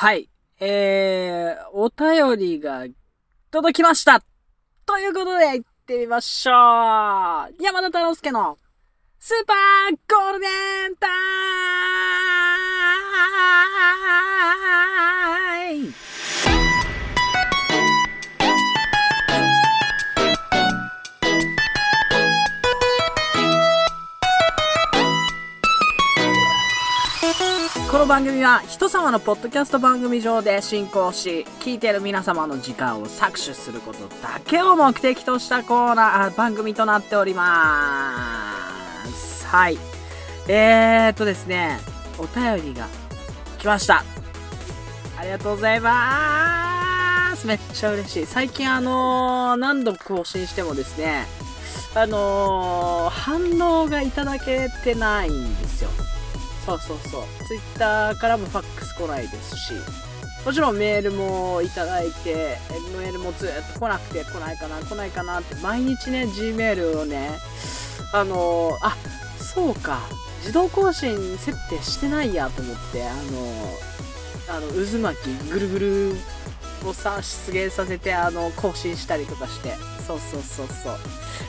はい。えー、お便りが届きました。ということで、行ってみましょう。山田太郎介のスーパーゴールデンタイ番組は人様のポッドキャスト番組上で進行し聞いてる皆様の時間を搾取することだけを目的としたコーナー番組となっております。はい。えー、っとですねお便りが。来ました。ありがとうございます。めっちゃ嬉しい。最近あのー、何度更新してもですねあのー、反応がいただけてないんですよ。そうそうそう。ツイッターからもファックス来ないですし、もちろんメールもいただいて、メールもずっと来なくて来ないかな、来ないかなって、毎日ね、Gmail をね、あのあ、そうか、自動更新設定してないやと思って、あのあの、渦巻き、ぐるぐるをさ、出現させて、あの、更新したりとかして、そうそうそうそう。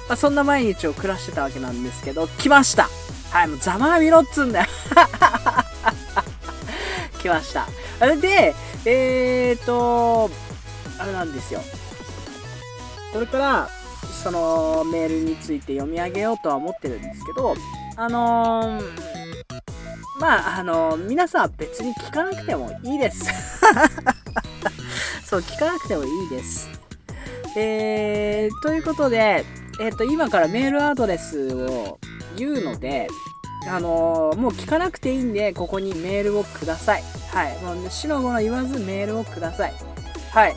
まあ、そんな毎日を暮らしてたわけなんですけど、来ましたはい、もうざまあみろっつんだよ。来ました。あれで、えーと、あれなんですよ。これから、そのメールについて読み上げようとは思ってるんですけど、あのー、まあ、あのー、皆さん別に聞かなくてもいいです。そう、聞かなくてもいいです。えー、ということで、えっ、ー、と、今からメールアドレスを言うので、あのー、もう聞かなくていいんで、ここにメールをください。はい。もう、死のもの言わずメールをください。はい。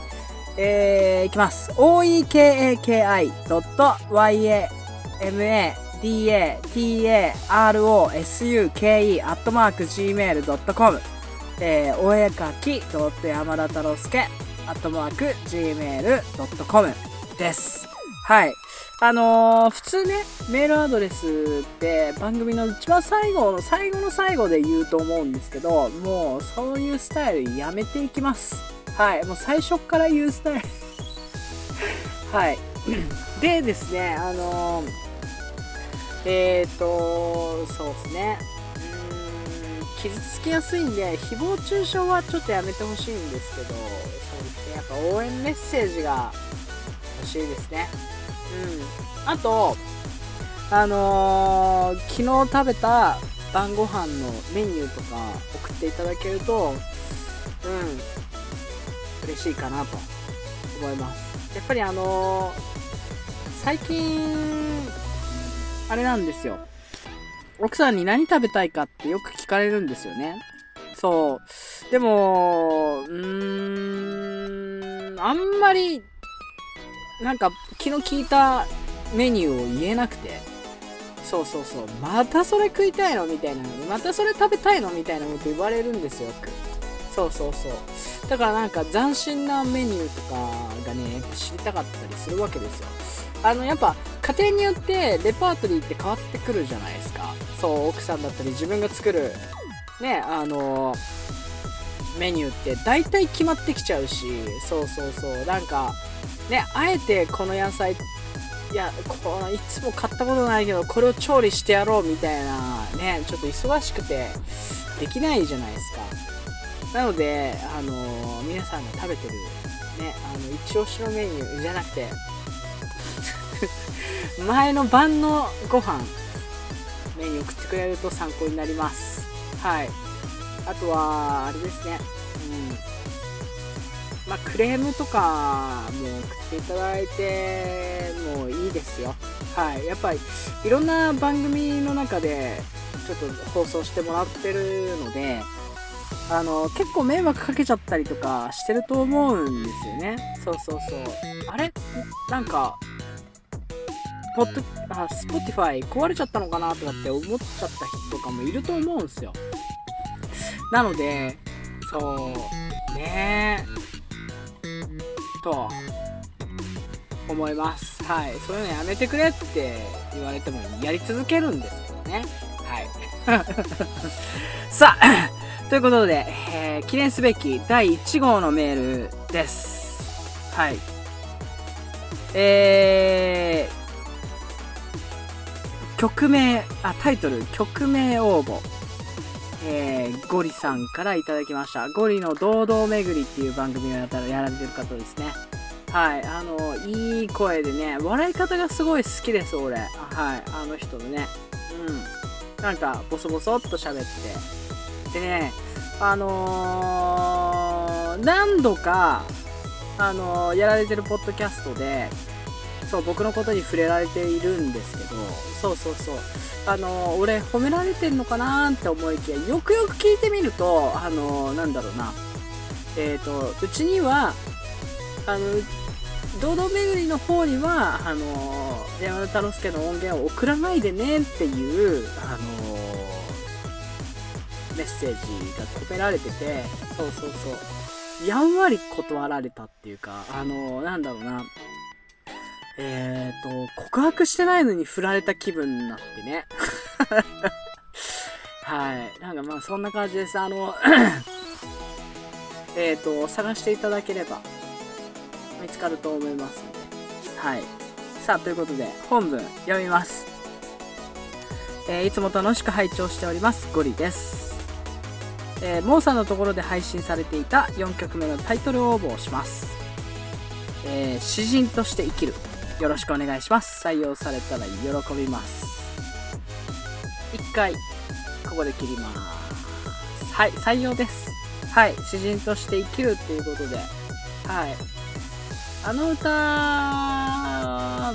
えー、いきます。oekaki.yamadatarosuke.gmail.com えー、お絵かき山田太郎介アットマーク gmail.com です。はい。あのー、普通ね、メールアドレスって番組の一番最後の最後の最後で言うと思うんですけど、もうそういうスタイルやめていきます。はい。もう最初から言うスタイル はい。でですね、あのー、えっ、ー、と、そうですね。傷つきやすいんで、誹謗中傷はちょっとやめてほしいんですけど、そうですね。やっぱ応援メッセージが欲しいですね。あと、あのー、昨日食べた晩ご飯のメニューとか送っていただけると、うん、嬉しいかなと思います。やっぱりあのー、最近、あれなんですよ。奥さんに何食べたいかってよく聞かれるんですよね。そう。でも、うーん、あんまりなんか昨日聞いたメニューを言えなくて。そうそうそう。またそれ食いたいのみたいなの？にまたそれ食べたいのみたいなこと言われるんですよ。くそうそうそう。だからなんか斬新なメニューとかがねやっぱ知りたかったりするわけですよ。あのやっぱ家庭によってレパートリーって変わってくるじゃないですか。そう奥さんだったり自分が作るねあのメニューって大体決まってきちゃうし。そうそうそう。なんかねあえてこの野菜いやこのいつも買ったことないけどこれを調理してやろうみたいなねちょっと忙しくてできないじゃないですか。なのであのー、皆さんが食べてるねあの一押しのメニューじゃなくて 前の晩のご飯メニュー送ってくれると参考になります。はい。あとはあれですね。うん。まあ、クレームとかも送っていただいてもいいですよ。はい。やっぱりいろんな番組の中でちょっと放送してもらってるので、あの、結構迷惑かけちゃったりとかしてると思うんですよね。そうそうそう。あれ？なんか、ポッド、あ、スポティファイ壊れちゃったのかなとかって思っちゃった人とかもいると思うんですよ。なので、そう、ねえ。と思います。はい。そういうのやめてくれって言われてもやり続けるんですけどね。はい。さあ、ということで、えー、記念すべき第1号のメールです。はい。えー、曲名、あ、タイトル、曲名応募。えー、ゴリさんからいただきました。ゴリの堂々巡りっていう番組をやったらやられてる方ですね。はい、あの、いい声でね、笑い方がすごい好きです、俺。はい、あの人のね。うん。なんか、ボソボソっと喋って。でね、あのー、何度か、あのー、やられてるポッドキャストで、そう、僕のことに触れられているんですけど、そうそうそう。あの、俺、褒められてんのかなって思いきや、よくよく聞いてみると、あのなんだろうな。えっ、と、うちには、あの、堂々巡りの方には、あの山田太郎介の音源を送らないでねっていう、あのメッセージが込められてて、そうそうそう。やんわり断られたっていうか、あのなんだろうな。えっ、ー、と、告白してないのに振られた気分になってね。はい。なんかまあそんな感じです。あの えっと、探していただければ見つかると思いますので。はい。さあ、ということで、本文読みます。えー、いつも楽しく拝聴しております。ゴリです。えー、モーさんのところで配信されていた4曲目のタイトル応募をします。えー、詩人として生きる。よろしくお願いします。採用されたら喜びます。一回、ここで切ります。はい、採用です。はい、詩人として生きるっていうことで、はい、あの歌は、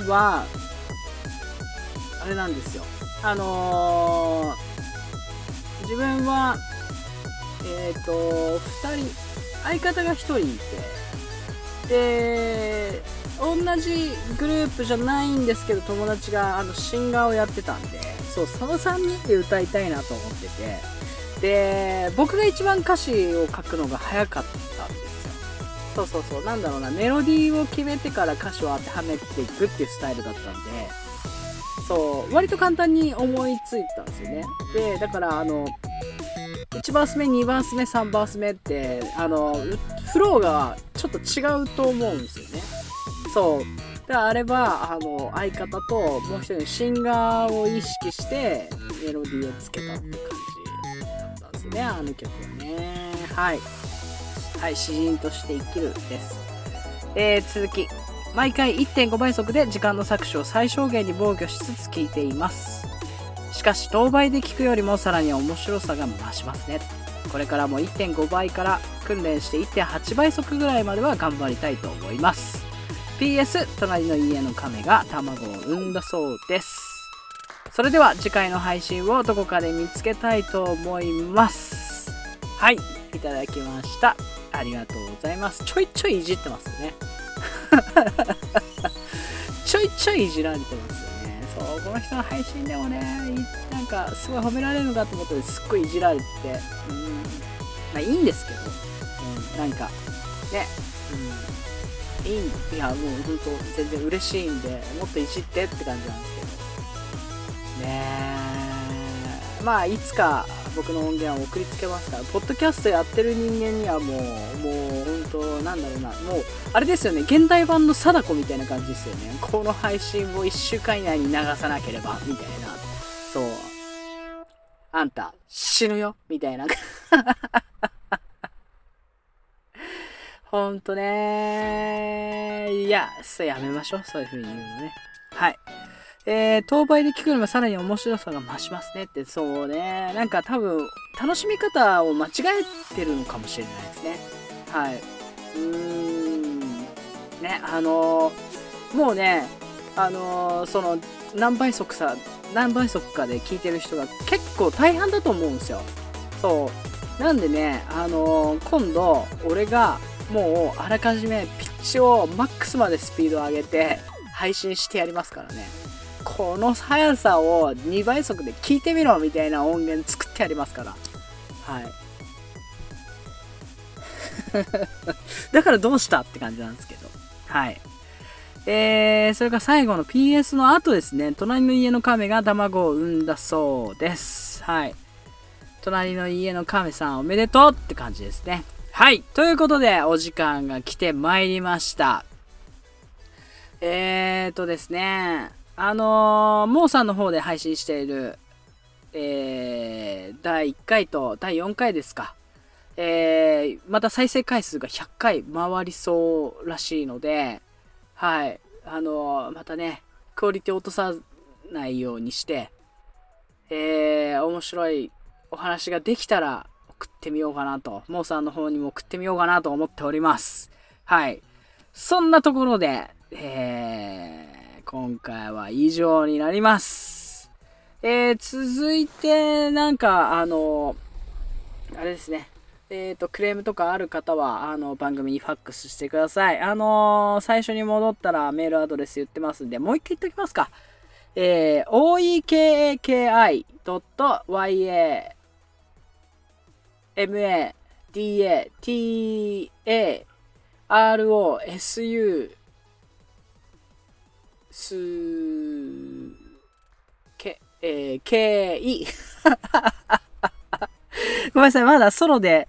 あれなんですよ。あのー、自分は、えっ、ー、と、2人、相方が1人いて、で、同じグループじゃないんですけど、友達があのシンガーをやってたんで、そう、その3人で歌いたいなと思ってて、で、僕が一番歌詞を書くのが早かったんですよ。そうそうそうなんだろうなメロディーを決めてから歌詞を当てはめていくっていうスタイルだったんでそう割と簡単に思いついたんですよね。でだからあの1バース目2バース目3バース目ってあのフローがちょっと違うと思うんですよね。そうであればあの相方ともう一人シンガーを意識してメロディーをつけたって感じだったんですねあの曲はねはいはい、詩人として生きるです。えー、続き。毎回1.5倍速で時間の搾取を最小限に防御しつつ聞いています。しかし、当倍で聞くよりもさらに面白さが増しますね。これからも1.5倍から訓練して1.8倍速ぐらいまでは頑張りたいと思います。PS、隣の家の亀が卵を産んだそうです。それでは次回の配信をどこかで見つけたいと思います。はい、いただきました。ありがとうございます。ちょいちょいいじってますよね。ちょいちょいいじられてますよね。そう、この人の配信でもね、なんかすごい褒められるのかと思ったらすっごいいじられて、うん、まあいいんですけど、うん、なんか、ね、いい、いや、もう本当全然嬉しいんで、もっといじってって感じなんですけど、ねまあいつか僕の音源は送りつけますから、ポッドキャストやってる人間にはもう、もう本当、なんだろうな、もう、あれですよね、現代版の貞子みたいな感じですよね。この配信を1週間以内に流さなければ、みたいな。そう。あんた、死ぬよ、みたいな。ほんとねいや、そやめましょう。そういう風に言うのね。はい。えー、当倍で聞くのもさらに面白さが増しますねって、そうね。なんか多分、楽しみ方を間違えてるのかもしれないですね。はい。うーん。ね、あのー、もうね、あのー、その、何倍速さ、何倍速かで聞いてる人が結構大半だと思うんですよ。そう。なんでね、あのー、今度、俺がもうあらかじめピッチをマックスまでスピードを上げて配信してやりますからね。この速さを2倍速で聞いてみろみたいな音源作ってありますから。はい。だからどうしたって感じなんですけど。はい。えー、それから最後の PS の後ですね、隣の家の亀が卵を産んだそうです。はい。隣の家の亀さんおめでとうって感じですね。はい。ということで、お時間が来てまいりました。えーとですね、あのー、モーさんの方で配信している、えー、第1回と第4回ですか。えー、また再生回数が100回回りそうらしいので、はい。あのー、またね、クオリティ落とさないようにして、えー、面白いお話ができたら送ってみようかなと、モーさんの方にも送ってみようかなと思っております。はい。そんなところで、えー、今回は以上になります。えー、続いて、なんか、あの、あれですね。えっ、ー、と、クレームとかある方は、あの、番組にファックスしてください。あのー、最初に戻ったらメールアドレス言ってますんで、もう一回言っておきますか。えー、oekaki.ya MA、DA、TA、RO、SU すけ、えー、けい。ごめんなさい、まだソロで、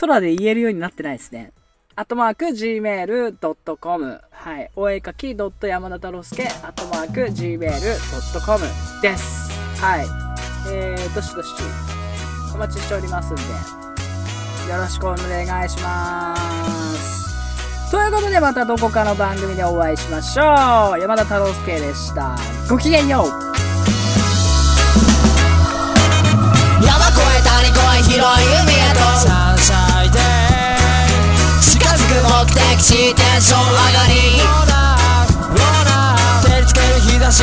空で言えるようになってないですね。アットマーク gmail.com はい。お絵かき山田太郎介アットマーク gmail.com です。はい。えー、どしどしお待ちしておりますんで、よろしくお願いします。ということでまたどこかの番組でお会いしましょう。山田太郎介でした。ごきげんよう。山越え谷越え広い海へとサンシャイデー目的地テンション上がり照りつける日差し